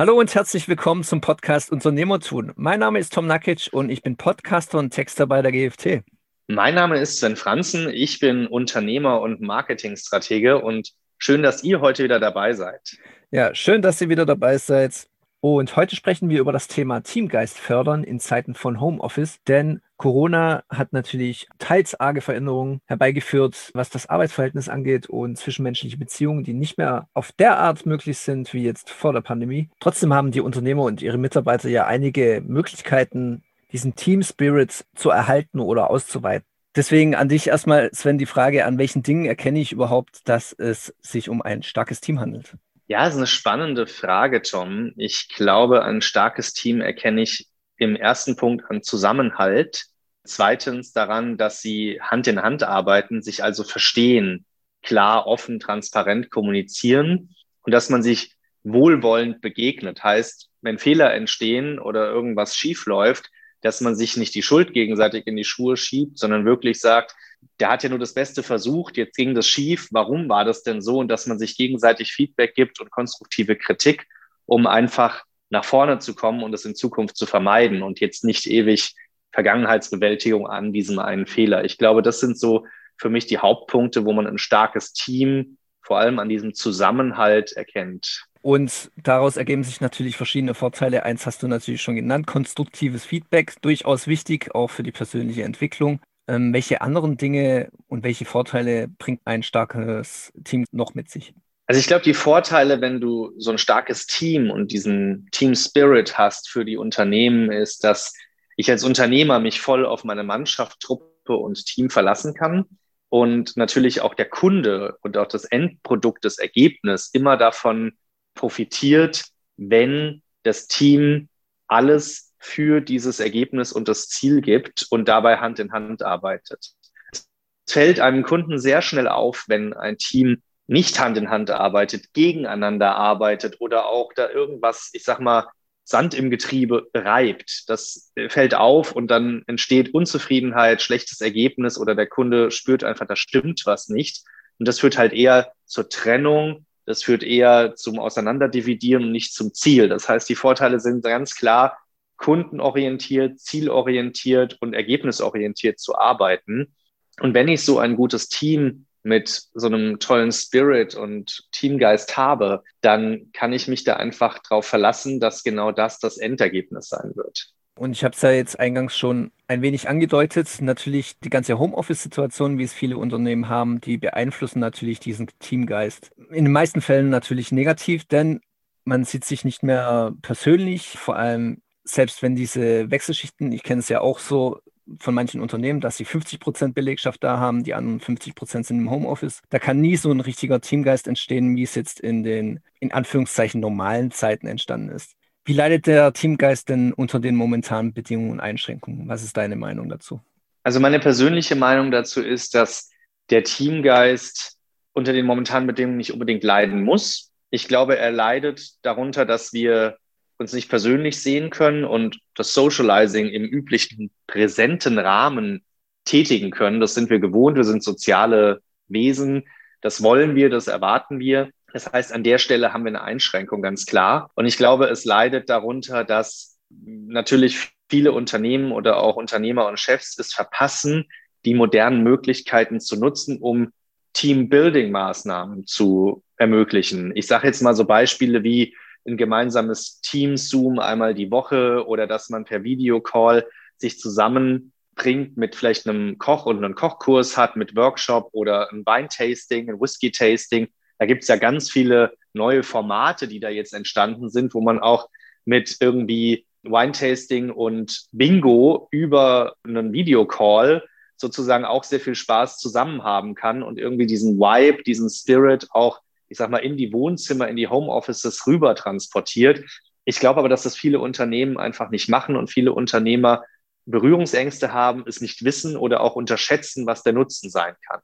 Hallo und herzlich willkommen zum Podcast Unternehmertun. Mein Name ist Tom Nakic und ich bin Podcaster und Texter bei der GFT. Mein Name ist Sven Franzen. Ich bin Unternehmer und Marketingstratege und schön, dass ihr heute wieder dabei seid. Ja, schön, dass ihr wieder dabei seid. Und heute sprechen wir über das Thema Teamgeist fördern in Zeiten von Homeoffice, denn Corona hat natürlich teils arge Veränderungen herbeigeführt, was das Arbeitsverhältnis angeht und zwischenmenschliche Beziehungen, die nicht mehr auf der Art möglich sind wie jetzt vor der Pandemie. Trotzdem haben die Unternehmer und ihre Mitarbeiter ja einige Möglichkeiten, diesen Team Spirit zu erhalten oder auszuweiten. Deswegen an dich erstmal, Sven, die Frage, an welchen Dingen erkenne ich überhaupt, dass es sich um ein starkes Team handelt? Ja, das ist eine spannende Frage, Tom. Ich glaube, ein starkes Team erkenne ich im ersten Punkt an Zusammenhalt. Zweitens daran, dass sie Hand in Hand arbeiten, sich also verstehen, klar, offen, transparent kommunizieren und dass man sich wohlwollend begegnet. Heißt, wenn Fehler entstehen oder irgendwas schief läuft, dass man sich nicht die Schuld gegenseitig in die Schuhe schiebt, sondern wirklich sagt, der hat ja nur das Beste versucht, jetzt ging das schief, warum war das denn so? Und dass man sich gegenseitig Feedback gibt und konstruktive Kritik, um einfach nach vorne zu kommen und es in Zukunft zu vermeiden und jetzt nicht ewig Vergangenheitsbewältigung an diesem einen Fehler. Ich glaube, das sind so für mich die Hauptpunkte, wo man ein starkes Team vor allem an diesem Zusammenhalt erkennt. Und daraus ergeben sich natürlich verschiedene Vorteile. Eins hast du natürlich schon genannt, konstruktives Feedback, durchaus wichtig, auch für die persönliche Entwicklung. Ähm, welche anderen Dinge und welche Vorteile bringt ein starkes Team noch mit sich? Also ich glaube, die Vorteile, wenn du so ein starkes Team und diesen Team Spirit hast für die Unternehmen, ist, dass ich als Unternehmer mich voll auf meine Mannschaft, Truppe und Team verlassen kann und natürlich auch der Kunde und auch das Endprodukt, das Ergebnis immer davon profitiert, wenn das Team alles für dieses Ergebnis und das Ziel gibt und dabei Hand in Hand arbeitet. Es fällt einem Kunden sehr schnell auf, wenn ein Team nicht Hand in Hand arbeitet, gegeneinander arbeitet oder auch da irgendwas, ich sag mal, Sand im Getriebe reibt. Das fällt auf und dann entsteht Unzufriedenheit, schlechtes Ergebnis oder der Kunde spürt einfach, da stimmt was nicht. Und das führt halt eher zur Trennung, das führt eher zum Auseinanderdividieren und nicht zum Ziel. Das heißt, die Vorteile sind ganz klar, kundenorientiert, zielorientiert und ergebnisorientiert zu arbeiten. Und wenn ich so ein gutes Team mit so einem tollen Spirit und Teamgeist habe, dann kann ich mich da einfach darauf verlassen, dass genau das das Endergebnis sein wird. Und ich habe es ja jetzt eingangs schon ein wenig angedeutet. Natürlich die ganze Homeoffice-Situation, wie es viele Unternehmen haben, die beeinflussen natürlich diesen Teamgeist. In den meisten Fällen natürlich negativ, denn man sieht sich nicht mehr persönlich. Vor allem selbst wenn diese Wechselschichten, ich kenne es ja auch so von manchen Unternehmen, dass sie 50 Prozent Belegschaft da haben, die anderen 50 Prozent sind im Homeoffice. Da kann nie so ein richtiger Teamgeist entstehen, wie es jetzt in den, in Anführungszeichen, normalen Zeiten entstanden ist. Wie leidet der Teamgeist denn unter den momentanen Bedingungen und Einschränkungen? Was ist deine Meinung dazu? Also meine persönliche Meinung dazu ist, dass der Teamgeist unter den momentanen Bedingungen nicht unbedingt leiden muss. Ich glaube, er leidet darunter, dass wir uns nicht persönlich sehen können und das Socializing im üblichen präsenten Rahmen tätigen können. Das sind wir gewohnt, wir sind soziale Wesen, das wollen wir, das erwarten wir. Das heißt, an der Stelle haben wir eine Einschränkung ganz klar. Und ich glaube, es leidet darunter, dass natürlich viele Unternehmen oder auch Unternehmer und Chefs es verpassen, die modernen Möglichkeiten zu nutzen, um Team-Building-Maßnahmen zu ermöglichen. Ich sage jetzt mal so Beispiele wie ein gemeinsames Team-Zoom einmal die Woche oder dass man per Videocall sich zusammenbringt mit vielleicht einem Koch und einen Kochkurs hat, mit Workshop oder ein Weintasting, ein Whisky-Tasting. Da gibt es ja ganz viele neue Formate, die da jetzt entstanden sind, wo man auch mit irgendwie Wine-Tasting und Bingo über einen Videocall sozusagen auch sehr viel Spaß zusammen haben kann und irgendwie diesen Vibe, diesen Spirit auch ich sag mal, in die Wohnzimmer, in die Homeoffices rüber transportiert. Ich glaube aber, dass das viele Unternehmen einfach nicht machen und viele Unternehmer Berührungsängste haben, es nicht wissen oder auch unterschätzen, was der Nutzen sein kann.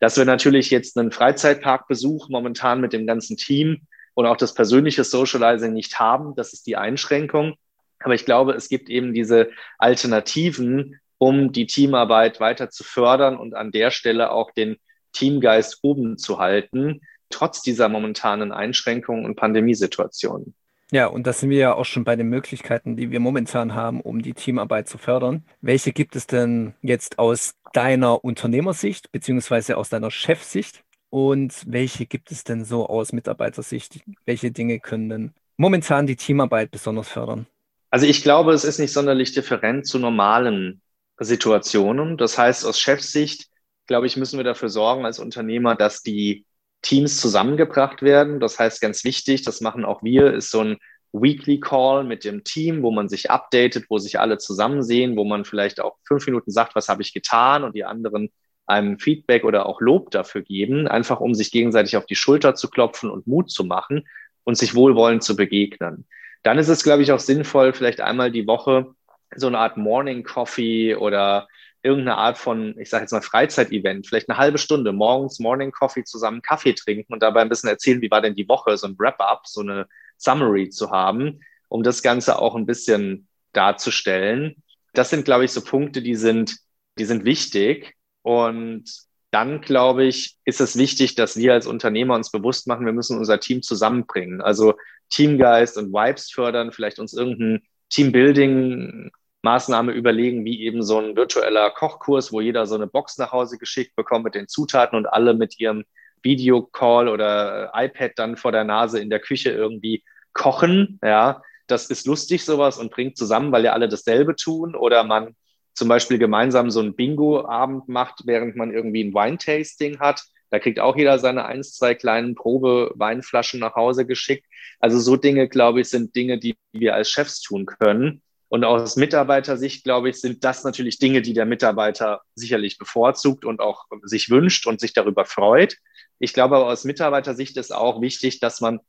Dass wir natürlich jetzt einen Freizeitparkbesuch momentan mit dem ganzen Team und auch das persönliche Socializing nicht haben, das ist die Einschränkung. Aber ich glaube, es gibt eben diese Alternativen, um die Teamarbeit weiter zu fördern und an der Stelle auch den Teamgeist oben zu halten trotz dieser momentanen Einschränkungen und Pandemiesituationen. Ja, und da sind wir ja auch schon bei den Möglichkeiten, die wir momentan haben, um die Teamarbeit zu fördern. Welche gibt es denn jetzt aus deiner Unternehmersicht beziehungsweise aus deiner Chefsicht? Und welche gibt es denn so aus Mitarbeitersicht? Welche Dinge können denn momentan die Teamarbeit besonders fördern? Also ich glaube, es ist nicht sonderlich different zu normalen Situationen. Das heißt, aus Chefsicht, glaube ich, müssen wir dafür sorgen als Unternehmer, dass die Teams zusammengebracht werden. Das heißt, ganz wichtig, das machen auch wir, ist so ein Weekly Call mit dem Team, wo man sich updatet, wo sich alle zusammen sehen, wo man vielleicht auch fünf Minuten sagt, was habe ich getan und die anderen einem Feedback oder auch Lob dafür geben, einfach um sich gegenseitig auf die Schulter zu klopfen und Mut zu machen und sich wohlwollend zu begegnen. Dann ist es, glaube ich, auch sinnvoll, vielleicht einmal die Woche so eine Art Morning Coffee oder irgendeine Art von, ich sage jetzt mal Freizeitevent, vielleicht eine halbe Stunde morgens Morning Coffee zusammen Kaffee trinken und dabei ein bisschen erzählen, wie war denn die Woche, so ein Wrap-up, so eine Summary zu haben, um das Ganze auch ein bisschen darzustellen. Das sind, glaube ich, so Punkte, die sind, die sind wichtig. Und dann, glaube ich, ist es wichtig, dass wir als Unternehmer uns bewusst machen, wir müssen unser Team zusammenbringen. Also Teamgeist und Vibes fördern, vielleicht uns irgendein Teambuilding Maßnahme überlegen, wie eben so ein virtueller Kochkurs, wo jeder so eine Box nach Hause geschickt bekommt mit den Zutaten und alle mit ihrem Videocall oder iPad dann vor der Nase in der Küche irgendwie kochen. Ja, das ist lustig sowas und bringt zusammen, weil ja alle dasselbe tun. Oder man zum Beispiel gemeinsam so ein Bingo-Abend macht, während man irgendwie ein Wine-Tasting hat. Da kriegt auch jeder seine eins, zwei kleinen Probe-Weinflaschen nach Hause geschickt. Also so Dinge, glaube ich, sind Dinge, die wir als Chefs tun können. Und aus Mitarbeitersicht, glaube ich, sind das natürlich Dinge, die der Mitarbeiter sicherlich bevorzugt und auch sich wünscht und sich darüber freut. Ich glaube aber aus Mitarbeitersicht ist auch wichtig, dass man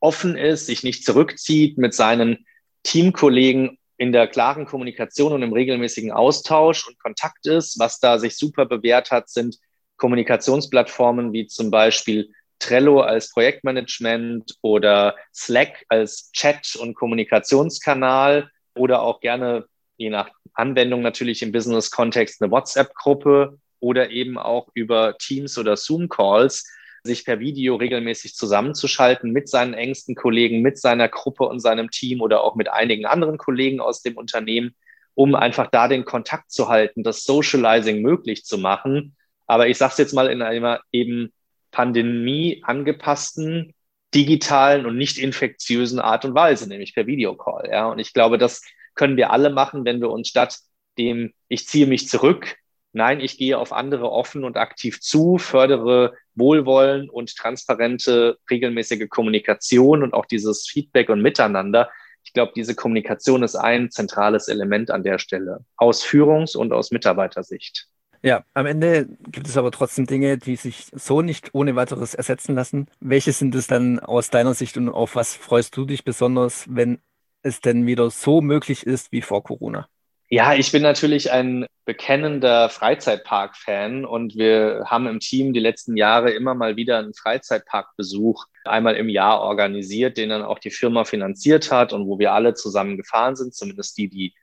offen ist, sich nicht zurückzieht, mit seinen Teamkollegen in der klaren Kommunikation und im regelmäßigen Austausch und Kontakt ist. Was da sich super bewährt hat, sind Kommunikationsplattformen wie zum Beispiel Trello als Projektmanagement oder Slack als Chat- und Kommunikationskanal oder auch gerne, je nach Anwendung natürlich im Business-Kontext, eine WhatsApp-Gruppe oder eben auch über Teams oder Zoom-Calls sich per Video regelmäßig zusammenzuschalten mit seinen engsten Kollegen, mit seiner Gruppe und seinem Team oder auch mit einigen anderen Kollegen aus dem Unternehmen, um einfach da den Kontakt zu halten, das Socializing möglich zu machen. Aber ich sage es jetzt mal in einer eben Pandemie angepassten digitalen und nicht infektiösen Art und Weise, nämlich per Videocall. Ja, und ich glaube, das können wir alle machen, wenn wir uns statt dem, ich ziehe mich zurück, nein, ich gehe auf andere offen und aktiv zu, fördere Wohlwollen und transparente, regelmäßige Kommunikation und auch dieses Feedback und Miteinander. Ich glaube, diese Kommunikation ist ein zentrales Element an der Stelle, aus Führungs- und aus Mitarbeitersicht. Ja, am Ende gibt es aber trotzdem Dinge, die sich so nicht ohne weiteres ersetzen lassen. Welche sind es dann aus deiner Sicht und auf was freust du dich besonders, wenn es denn wieder so möglich ist wie vor Corona? Ja, ich bin natürlich ein bekennender Freizeitpark-Fan und wir haben im Team die letzten Jahre immer mal wieder einen Freizeitparkbesuch einmal im Jahr organisiert, den dann auch die Firma finanziert hat und wo wir alle zusammen gefahren sind, zumindest die, die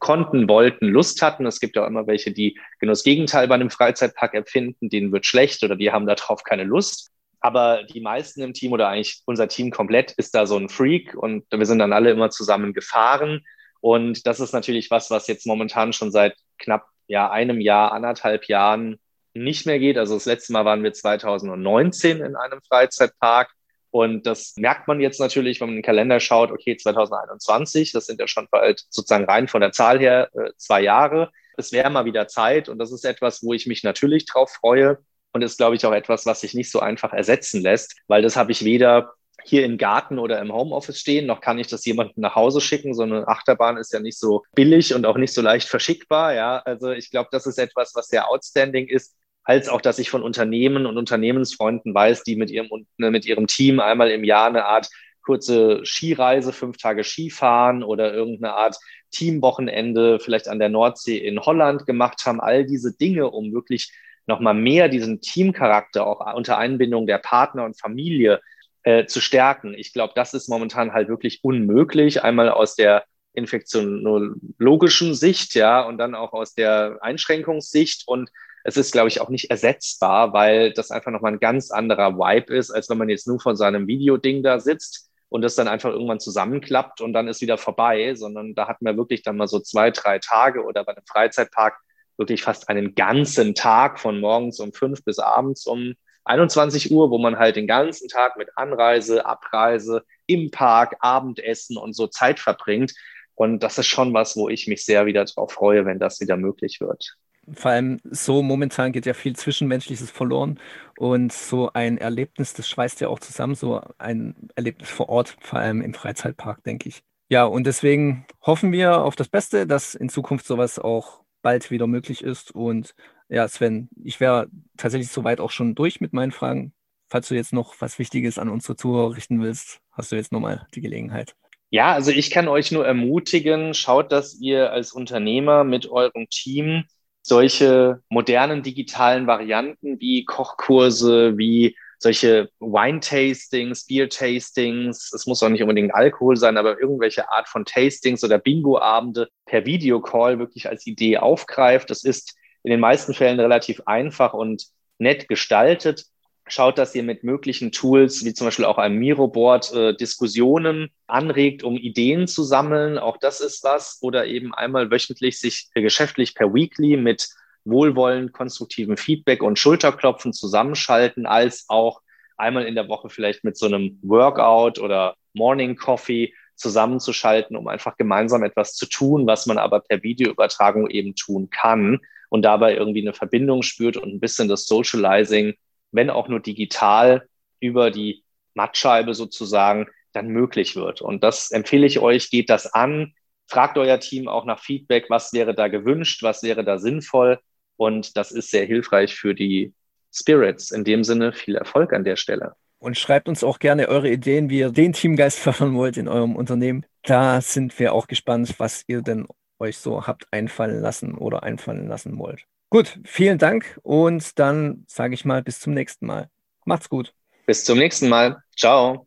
konnten, wollten, Lust hatten. Es gibt ja auch immer welche, die genau das Gegenteil bei einem Freizeitpark empfinden, denen wird schlecht oder die haben darauf keine Lust. Aber die meisten im Team oder eigentlich unser Team komplett ist da so ein Freak und wir sind dann alle immer zusammen gefahren. Und das ist natürlich was, was jetzt momentan schon seit knapp ja, einem Jahr, anderthalb Jahren nicht mehr geht. Also das letzte Mal waren wir 2019 in einem Freizeitpark. Und das merkt man jetzt natürlich, wenn man in den Kalender schaut, okay, 2021, das sind ja schon bald sozusagen rein von der Zahl her äh, zwei Jahre. Es wäre mal wieder Zeit und das ist etwas, wo ich mich natürlich drauf freue und ist, glaube ich, auch etwas, was sich nicht so einfach ersetzen lässt, weil das habe ich weder hier im Garten oder im Homeoffice stehen, noch kann ich das jemandem nach Hause schicken. So eine Achterbahn ist ja nicht so billig und auch nicht so leicht verschickbar. Ja, also ich glaube, das ist etwas, was sehr outstanding ist als auch, dass ich von Unternehmen und Unternehmensfreunden weiß, die mit ihrem, ne, mit ihrem Team einmal im Jahr eine Art kurze Skireise, fünf Tage Skifahren oder irgendeine Art Teamwochenende vielleicht an der Nordsee in Holland gemacht haben. All diese Dinge, um wirklich nochmal mehr diesen Teamcharakter auch unter Einbindung der Partner und Familie äh, zu stärken. Ich glaube, das ist momentan halt wirklich unmöglich. Einmal aus der infektionologischen Sicht, ja, und dann auch aus der Einschränkungssicht und es ist, glaube ich, auch nicht ersetzbar, weil das einfach nochmal ein ganz anderer Vibe ist, als wenn man jetzt nur von seinem Videoding da sitzt und das dann einfach irgendwann zusammenklappt und dann ist wieder vorbei, sondern da hatten wir wirklich dann mal so zwei, drei Tage oder bei einem Freizeitpark wirklich fast einen ganzen Tag von morgens um fünf bis abends um 21 Uhr, wo man halt den ganzen Tag mit Anreise, Abreise im Park, Abendessen und so Zeit verbringt. Und das ist schon was, wo ich mich sehr wieder darauf freue, wenn das wieder möglich wird. Vor allem so momentan geht ja viel Zwischenmenschliches verloren und so ein Erlebnis, das schweißt ja auch zusammen, so ein Erlebnis vor Ort, vor allem im Freizeitpark, denke ich. Ja, und deswegen hoffen wir auf das Beste, dass in Zukunft sowas auch bald wieder möglich ist. Und ja, Sven, ich wäre tatsächlich soweit auch schon durch mit meinen Fragen. Falls du jetzt noch was Wichtiges an unsere Zuhörer richten willst, hast du jetzt nochmal die Gelegenheit. Ja, also ich kann euch nur ermutigen, schaut, dass ihr als Unternehmer mit eurem Team solche modernen digitalen Varianten wie Kochkurse, wie solche Wine-Tastings, Beer-Tastings, es muss auch nicht unbedingt Alkohol sein, aber irgendwelche Art von Tastings oder Bingo-Abende per Videocall wirklich als Idee aufgreift. Das ist in den meisten Fällen relativ einfach und nett gestaltet. Schaut, dass ihr mit möglichen Tools, wie zum Beispiel auch einem Miro-Board, äh, Diskussionen anregt, um Ideen zu sammeln. Auch das ist was. Oder eben einmal wöchentlich sich geschäftlich per Weekly mit wohlwollend konstruktivem Feedback und Schulterklopfen zusammenschalten, als auch einmal in der Woche vielleicht mit so einem Workout oder Morning Coffee zusammenzuschalten, um einfach gemeinsam etwas zu tun, was man aber per Videoübertragung eben tun kann und dabei irgendwie eine Verbindung spürt und ein bisschen das Socializing, wenn auch nur digital über die Mattscheibe sozusagen, dann möglich wird. Und das empfehle ich euch, geht das an, fragt euer Team auch nach Feedback, was wäre da gewünscht, was wäre da sinnvoll und das ist sehr hilfreich für die Spirits. In dem Sinne viel Erfolg an der Stelle. Und schreibt uns auch gerne eure Ideen, wie ihr den Teamgeist fördern wollt in eurem Unternehmen. Da sind wir auch gespannt, was ihr denn euch so habt einfallen lassen oder einfallen lassen wollt. Gut, vielen Dank und dann sage ich mal bis zum nächsten Mal. Macht's gut. Bis zum nächsten Mal. Ciao.